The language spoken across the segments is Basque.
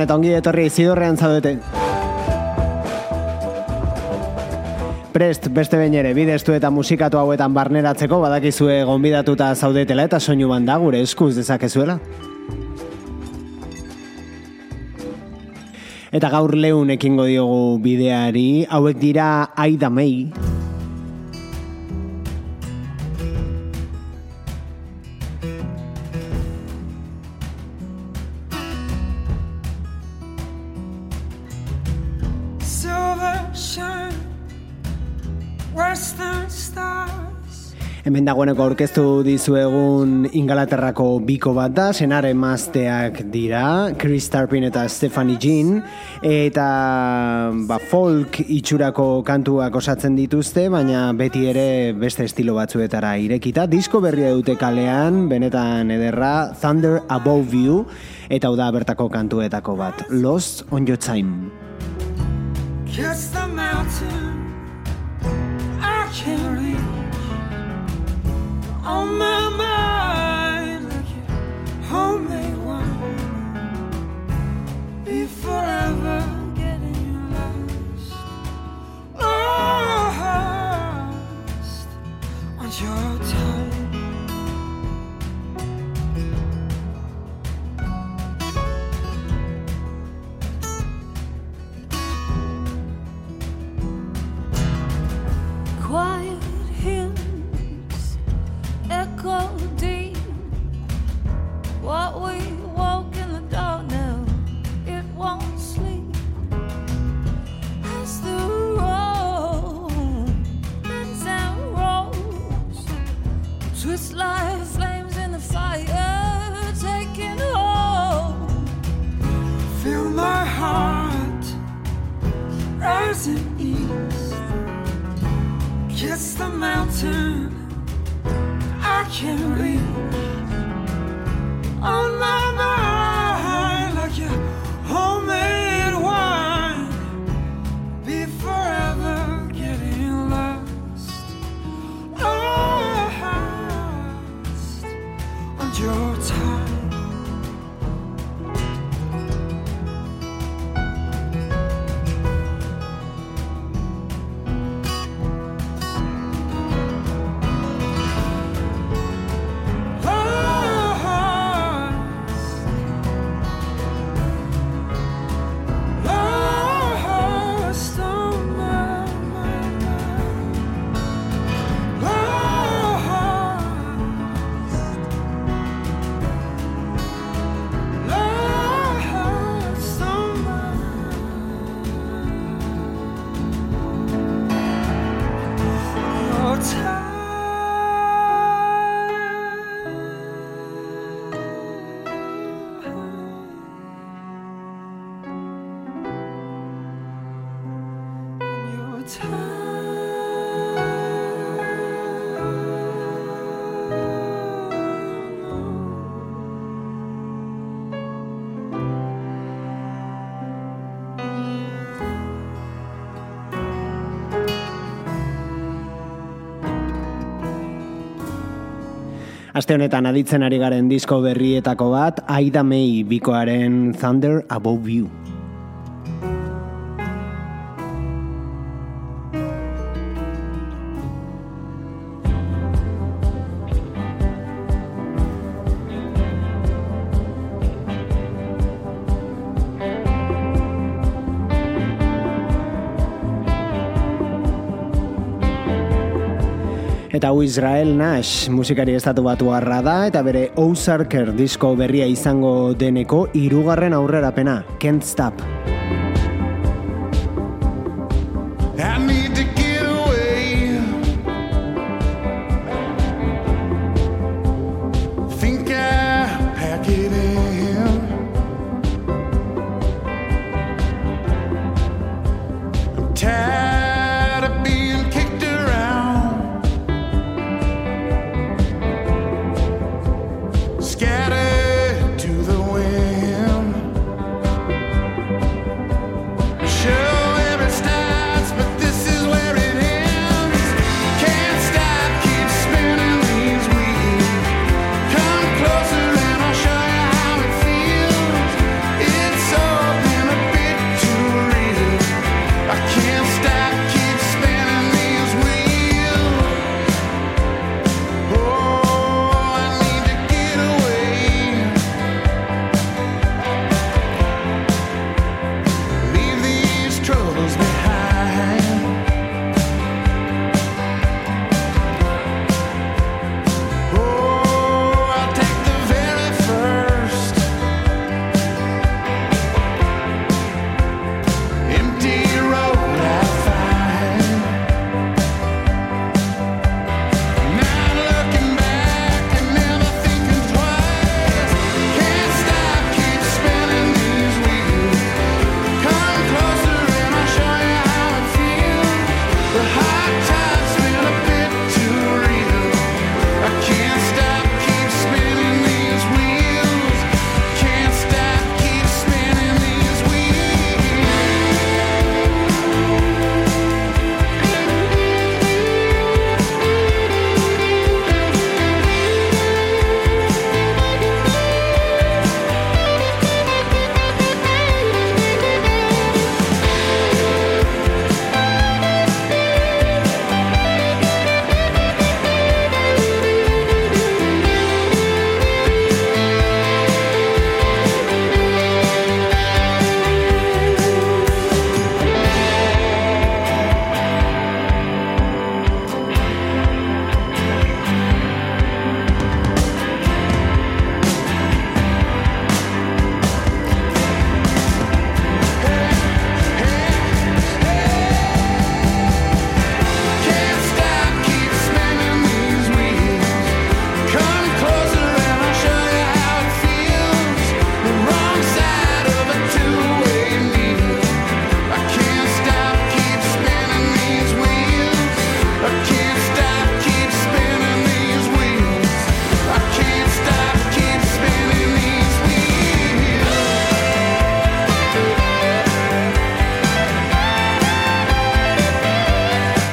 Gabon eta ongi etorri zidorrean zaudete. Prest, beste behin ere, bidestu eta musikatu hauetan barneratzeko badakizue gonbidatuta zaudetela eta soinu banda gure eskuz dezakezuela. Eta gaur lehun ekingo diogu bideari, hauek dira Aida Mei, Hemen dagoeneko aurkeztu dizuegun Ingalaterrako biko bat da, senare mazteak dira, Chris Tarpin eta Stephanie Jean, eta ba, folk itxurako kantuak osatzen dituzte, baina beti ere beste estilo batzuetara irekita. Disko berria dute kalean, benetan ederra, Thunder Above You, eta hau da bertako kantuetako bat, Lost on Your Time. Just the mountain I on my mind like homemade. Be forever getting lost, oh, lost on your time. Kiss the mountain I can reach. On my mind, Aste honetan aditzen ari garen disko berrietako bat, Aida May bikoaren Thunder Above You. Eta hau Israel Nash musikari estatu batu da eta bere Ozarker disko berria izango deneko hirugarren aurrerapena, Can't Stop.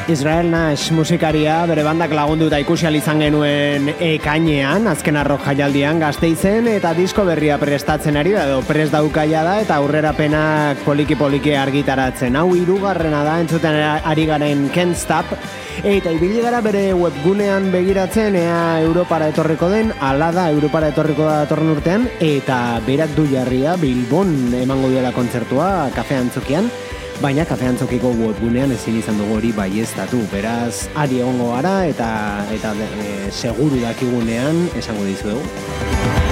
Israel Nash musikaria bere bandak lagunduta ikusi ahal izan genuen ekainean, azken arrok jaialdian gazteizen eta disko berria prestatzen ari da, edo prest daukaia da eta aurrerapenak poliki-poliki argitaratzen. Hau hirugarrena da, entzuten ari garen Can't Stop, eta ibili gara bere webgunean begiratzen ea Europara etorriko den, ala da Europara etorriko da datorren urtean, eta berak du jarria Bilbon emango duela kontzertua kafe antzokian, baina kafe antzokiko webgunean ezin izan dugu hori baieztatu. Beraz, ari egongo gara eta eta e, seguru dakigunean esango dizuegu.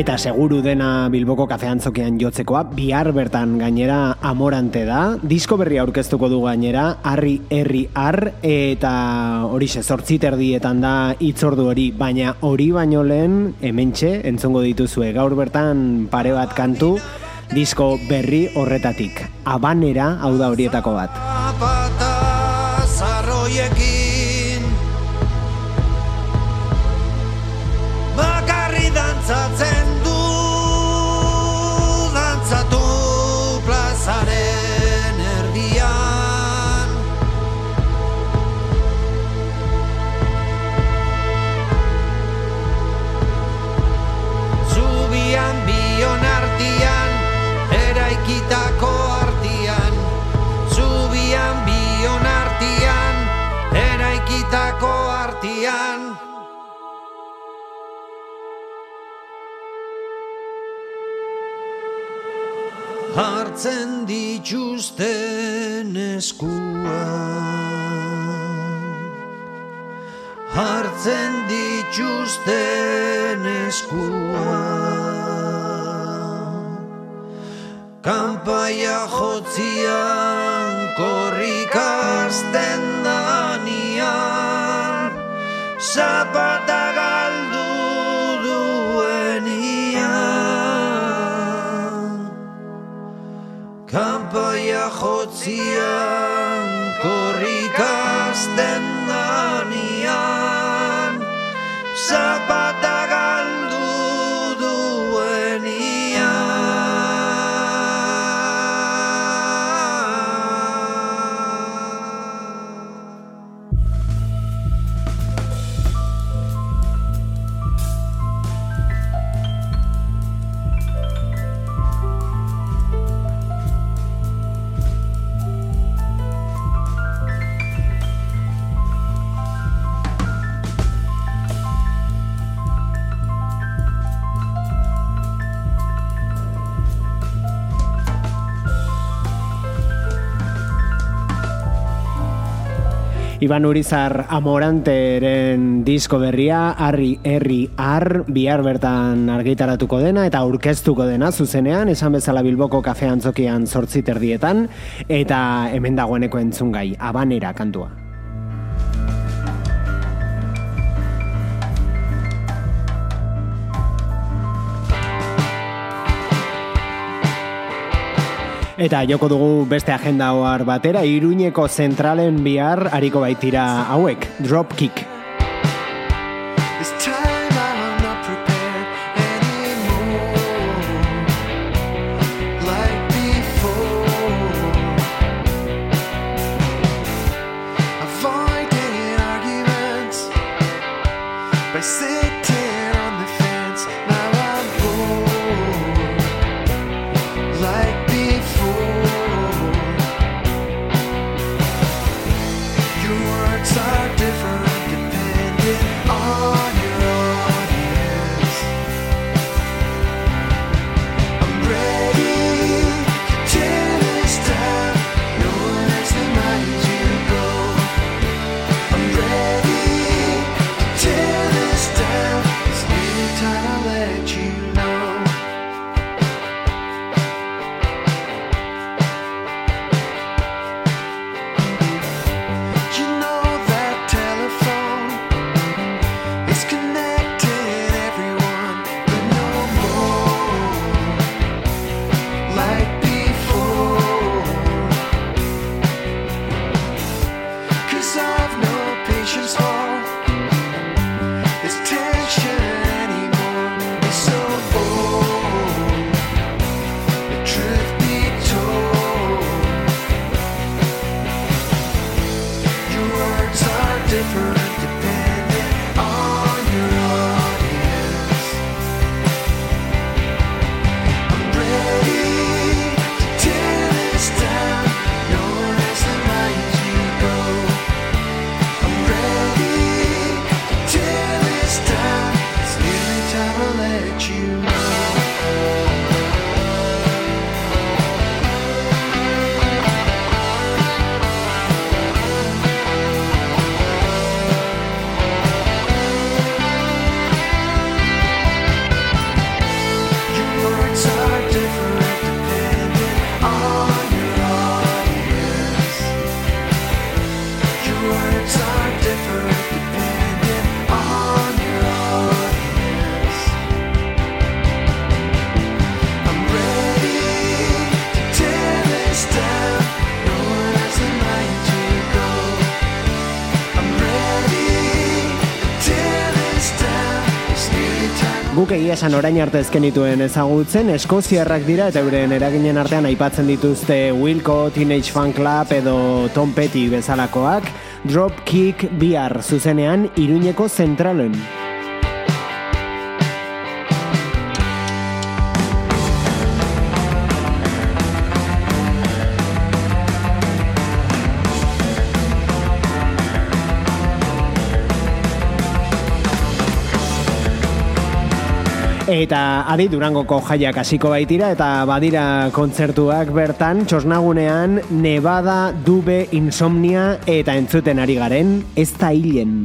Eta seguru dena Bilboko kafe antzokian jotzekoa, bihar bertan gainera amorante da. Disko berri aurkeztuko du gainera, harri herri har, eta hori zortzi terdietan da itzordu hori, baina hori baino lehen hementxe entzongo dituzue gaur bertan pare bat kantu, disko berri horretatik. Abanera hau da horietako bat. Pata dituzten eskua Hartzen dituzten eskua Kampaia jotzian korrikasten danian Zapata jotzian korrikasten danian Iban Urizar Amoranteren disko berria, Harri Herri Ar, bihar bertan argitaratuko dena eta aurkeztuko dena zuzenean, esan bezala Bilboko kafe antzokian zortzi terdietan, eta hemen dagoeneko entzungai, abanera kantua. Eta joko dugu beste agenda ohar batera, Iruñeko zentralen bihar hariko baitira hauek, Dropkick. Guk egia esan orain arte ezken dituen ezagutzen, eskoziarrak dira eta euren eraginen artean aipatzen dituzte Wilco, Teenage Fan Club edo Tom Petty bezalakoak, Dropkick bihar zuzenean Iruñeko zentralen. Eta adi Durangoko jaiak hasiko baitira eta badira kontzertuak bertan txosnagunean Nevada, Dube, Insomnia eta entzuten ari garen ez da hilen.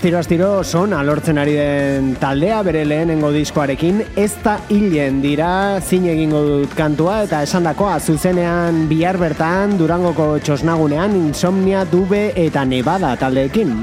astiro astiro son alortzen ari den taldea bere lehenengo diskoarekin ez da hilen dira zin egingo dut kantua eta esandakoa zuzenean bihar bertan Durangoko txosnagunean insomnia dube eta nevada taldeekin.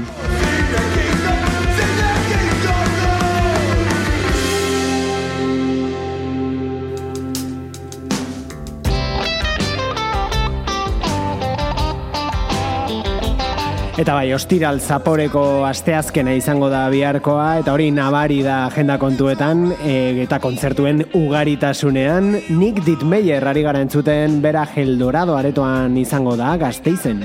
Eta bai, ostiral zaporeko asteazkena izango da biharkoa, eta hori nabari da agenda kontuetan, e, eta kontzertuen ugaritasunean, Nick Dittmeyer ari gara entzuten bera Heldorado aretoan izango da gazteizen.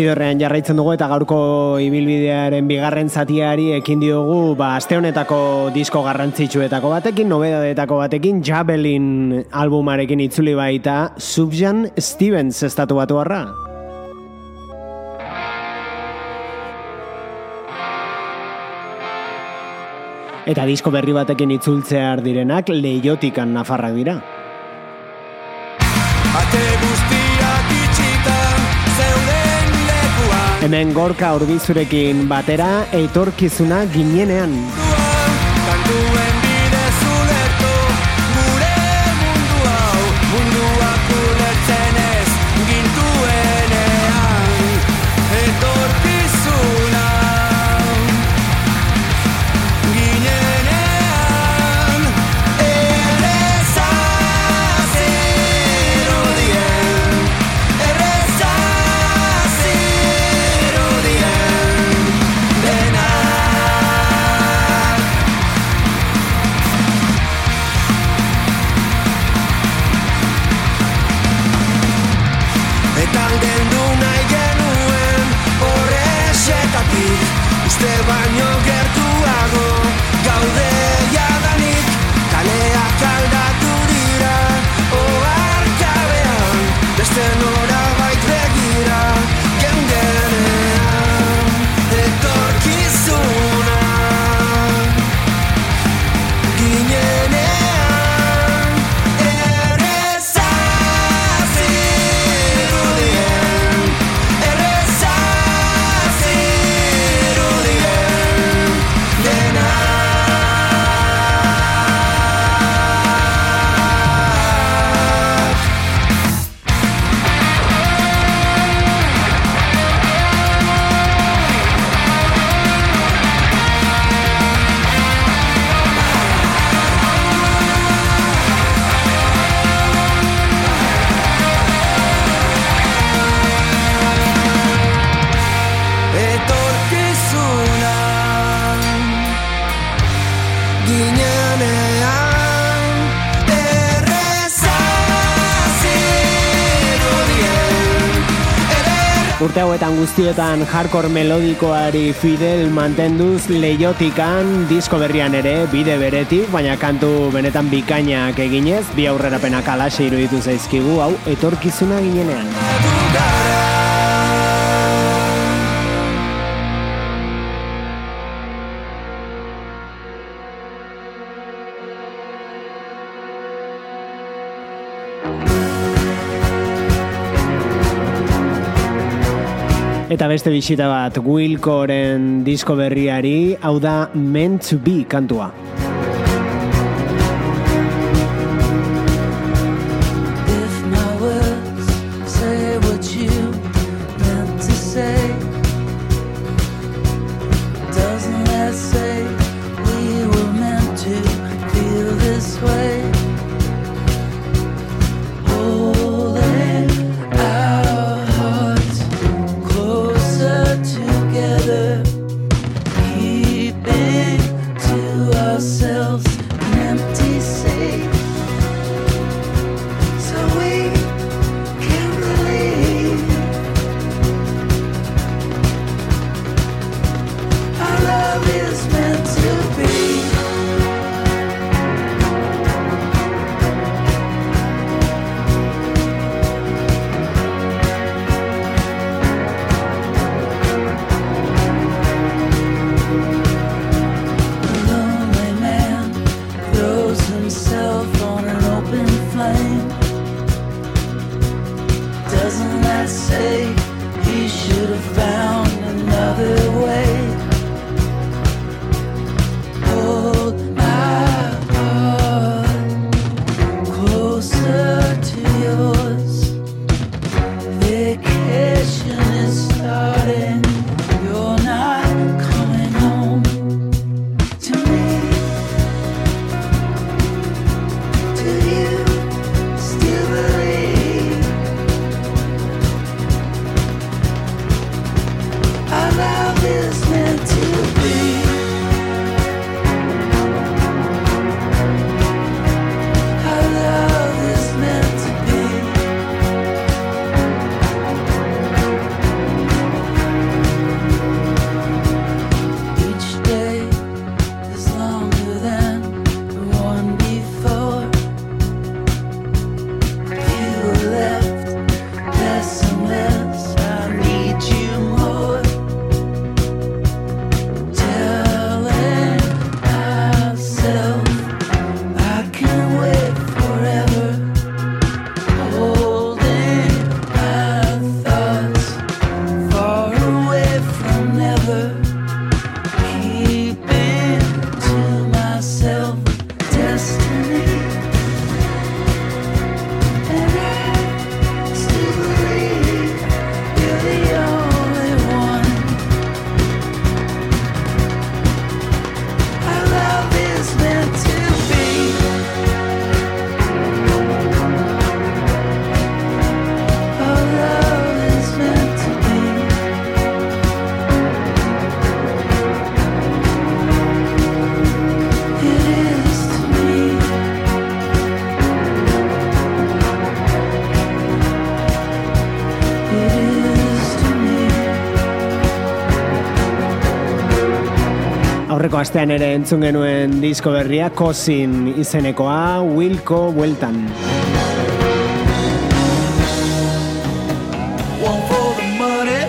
zidorrean jarraitzen dugu eta gaurko ibilbidearen bigarren zatiari ekin diogu ba, aste honetako disko garrantzitsuetako batekin, nobedadetako batekin, Javelin albumarekin itzuli baita Subjan Stevens estatu batu harra. Eta disko berri batekin itzultzear direnak leiotikan nafarrak dira. Ate Hemen gorka urbizurekin batera, etorkizuna ginenean. honetan guztietan hardcore melodikoari fidel mantenduz leiotikan disko berrian ere bide beretik, baina kantu benetan bikainak eginez, bi aurrerapenak alaxe iruditu zaizkigu, hau etorkizuna ginenean. eta beste bisita bat Wilcoren disko berriari, hau da Meant to Be kantua. Astean ere entzun genuen disko berria, Kosin izenekoa, Wilko bueltan. One for the money,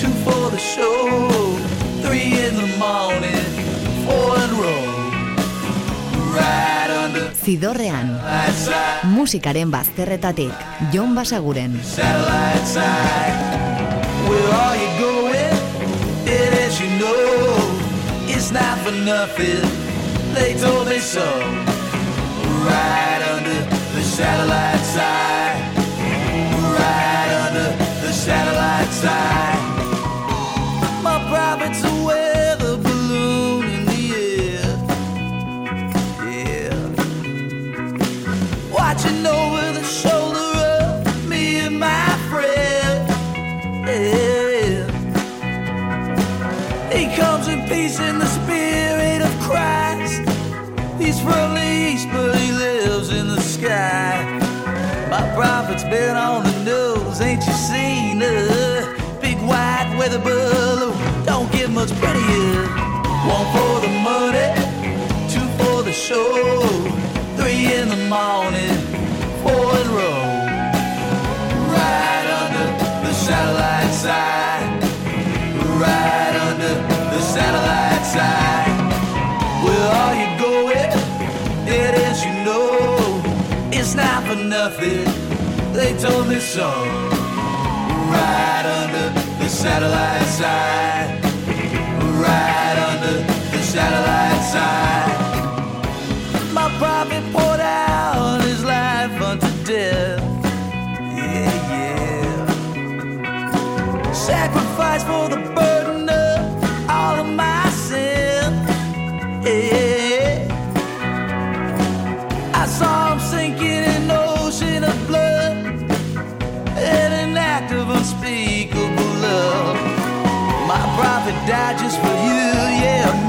two for the show, three in the morning, four in a row. Right under Zidorrean, musikaren bazterretatik, Jon Basaguren. satellite side. Where are you going? For nothing. They told me so. Right under the satellite side. Right under the satellite side. My private's a weather balloon in the air. Yeah. Watching over the shoulder of me and my friend. Yeah. He comes in peace in the. The but he lives in the sky. My prophet's been on the news, ain't you seen her? Big white weather balloon, don't get much prettier. One for the money, two for the show, three in the morning, four in row. Right under the satellite side, right under the satellite side. Where are you going? It is you know, it's not for nothing. They told me so. Right under the satellite side, right under the satellite side. My prophet poured out his life unto death. Yeah, yeah. Sacrifice for the died just for you, yeah,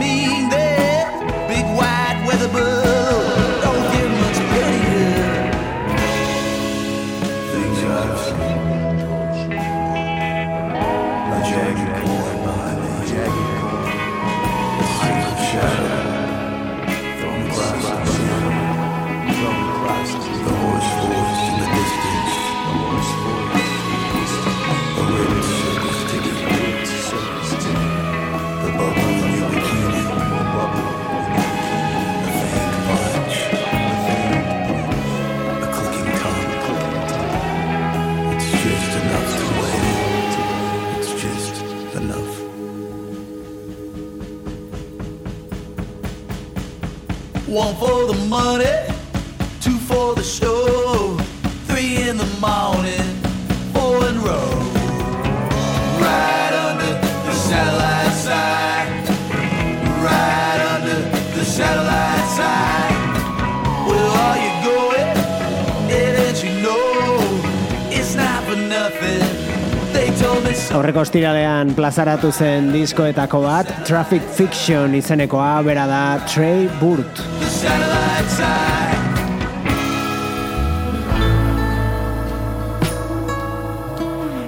money. Aurreko ostiralean plazaratu zen diskoetako bat, Traffic Fiction izenekoa, bera da Trey Burt.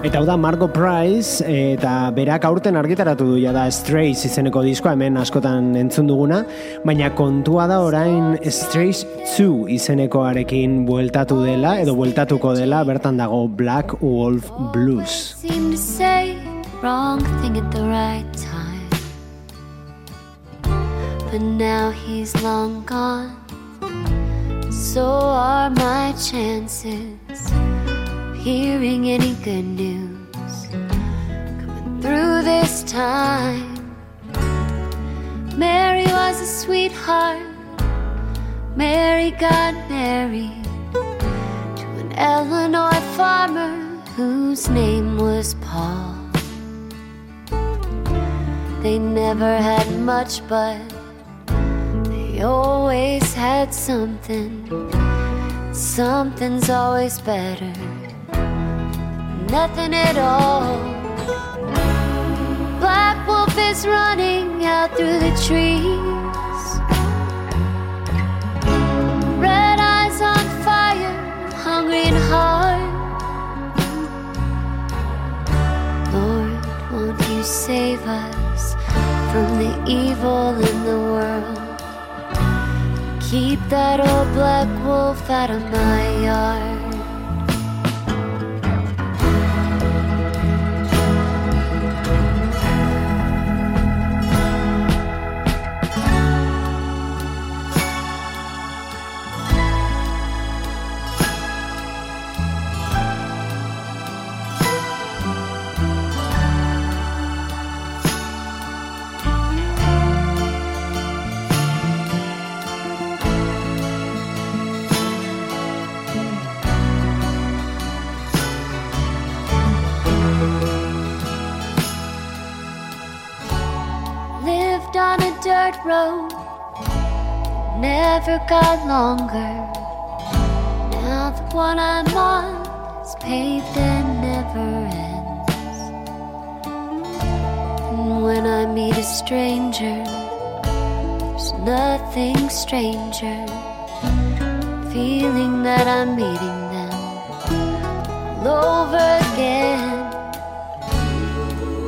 Eta hau da Margot Price, eta berak aurten argitaratu du da Strays izeneko diskoa, hemen askotan entzun duguna, baina kontua da orain Strays 2 izenekoarekin bueltatu dela, edo bueltatuko dela, bertan dago Black Wolf Blues. Wrong thing at the right time. But now he's long gone. So are my chances of hearing any good news coming through this time. Mary was a sweetheart. Mary got married to an Illinois farmer whose name was Paul. They never had much, but they always had something. Something's always better. Nothing at all. Black wolf is running out through the trees. Red eyes on fire, hungry and hard. Lord, won't you save us from the evil in the world. Keep that old black wolf out of my yard. Road, never got longer. Now the one I'm on is paved and never ends. And when I meet a stranger, there's nothing stranger. Feeling that I'm meeting them all over again.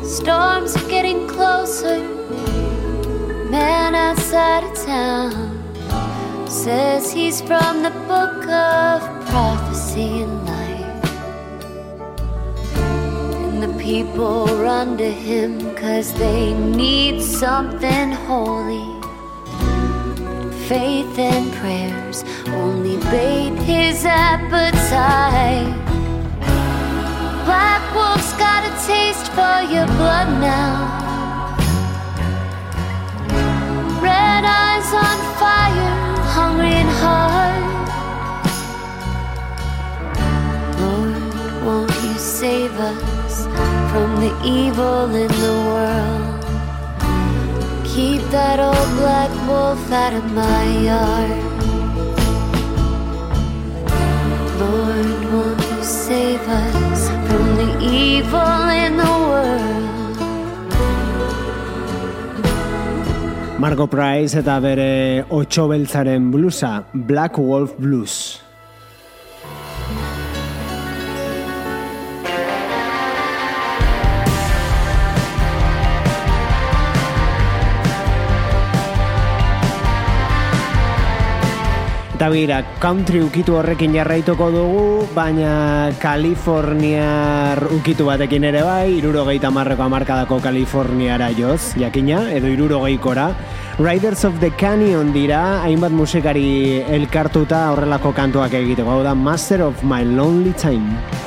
Storms are getting closer. Man outside of town says he's from the book of prophecy and life. And the people run to him cause they need something holy. Faith and prayers only bait his appetite. Black Wolf's got a taste for your blood now. Red eyes on fire, hungry and hard. Lord, won't you save us from the evil in the world? Keep that old black wolf out of my yard. Lord, won't you save us from the evil in the world? Margo Price eta bere otxo beltzaren blusa, Black Wolf Blues. Eta bira, country ukitu horrekin jarraituko dugu, baina Kaliforniar ukitu batekin ere bai, irurogeita marreko amarkadako Kaliforniara joz, jakina, edo irurogeikora. Riders of the Canyon dira, hainbat musikari elkartuta horrelako kantuak egiteko, hau da Master of My Lonely Time.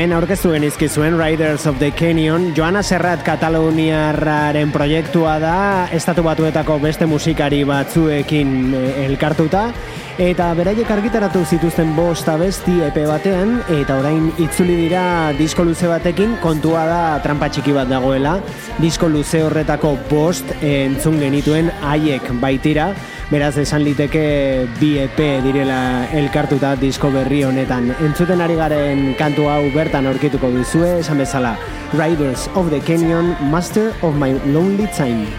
Hemen aurkeztu genizki zuen Riders of the Canyon, Joana Serrat Kataluniarraren proiektua da, estatu batuetako beste musikari batzuekin eh, elkartuta, eta beraiek argitaratu zituzten bost abesti epe batean, eta orain itzuli dira disko luze batekin, kontua da trampa txiki bat dagoela, disko luze horretako bost entzun genituen haiek baitira, beraz esan liteke bi EP direla elkartuta disko berri honetan. Entzuten ari garen kantu hau bertan aurkituko duzue, esan bezala Riders of the Canyon, Master of My Lonely Time.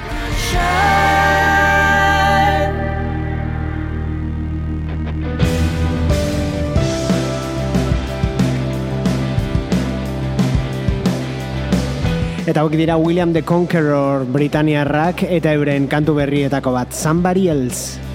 Eta hauek dira William the Conqueror Britaniarrak eta euren kantu berrietako bat, Somebody Else.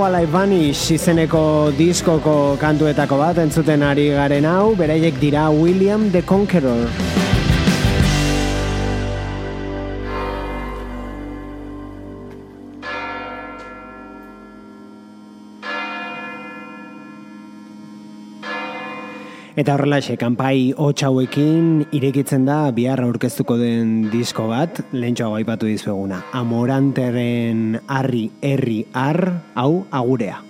While I vanish izeneko diskoko kantuetako bat entzuten ari garen hau, beraiek dira William the Conqueror. Eta horrelaxe, kanpai hotx hauekin irekitzen da bihar aurkeztuko den disko bat, lehentxoago aipatu dizueguna. Amoranteren harri herri har, hau agurea.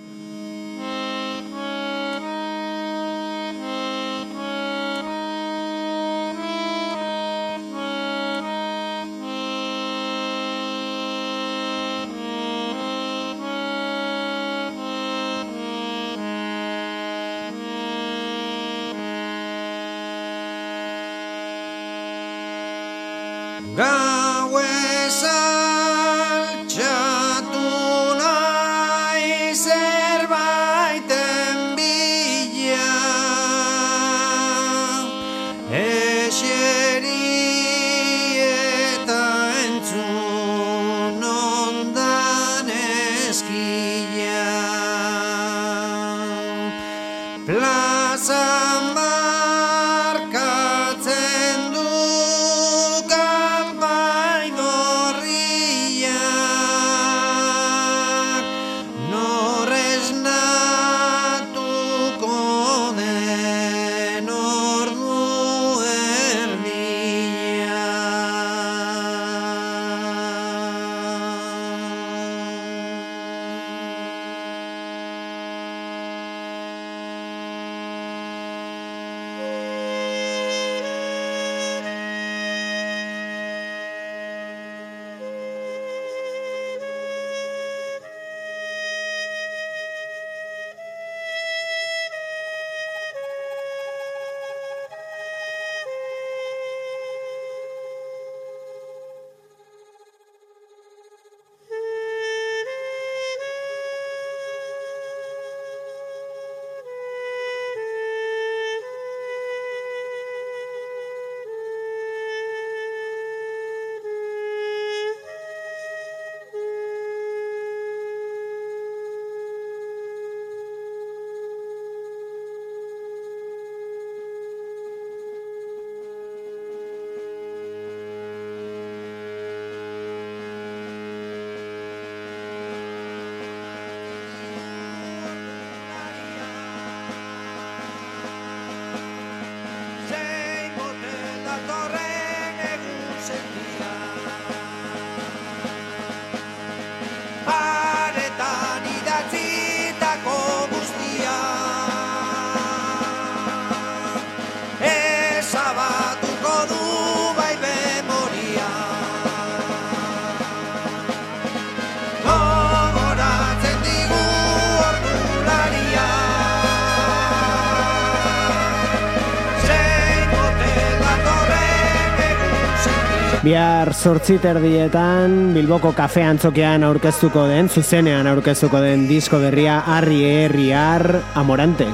Bihar sortzi terdietan Bilboko kafe antzokean aurkeztuko den, zuzenean aurkeztuko den disko berria Arri Herriar Amorante.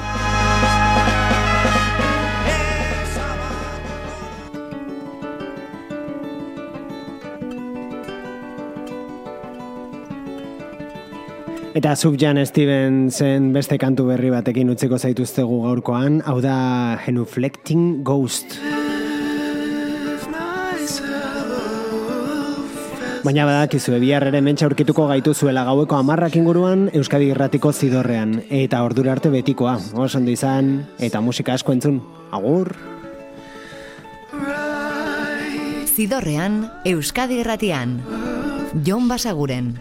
Eta Subjan Stevensen beste kantu berri batekin utziko zaituztegu gaurkoan, hau da Genuflecting Ghost. Baina badakizue bihar ere mentxa aurkituko gaitu zuela gaueko amarrak inguruan Euskadi Irratiko zidorrean. Eta ordura arte betikoa, oso ondo izan, eta musika asko entzun. Agur! Zidorrean, Euskadi Irratian. Jon Basaguren.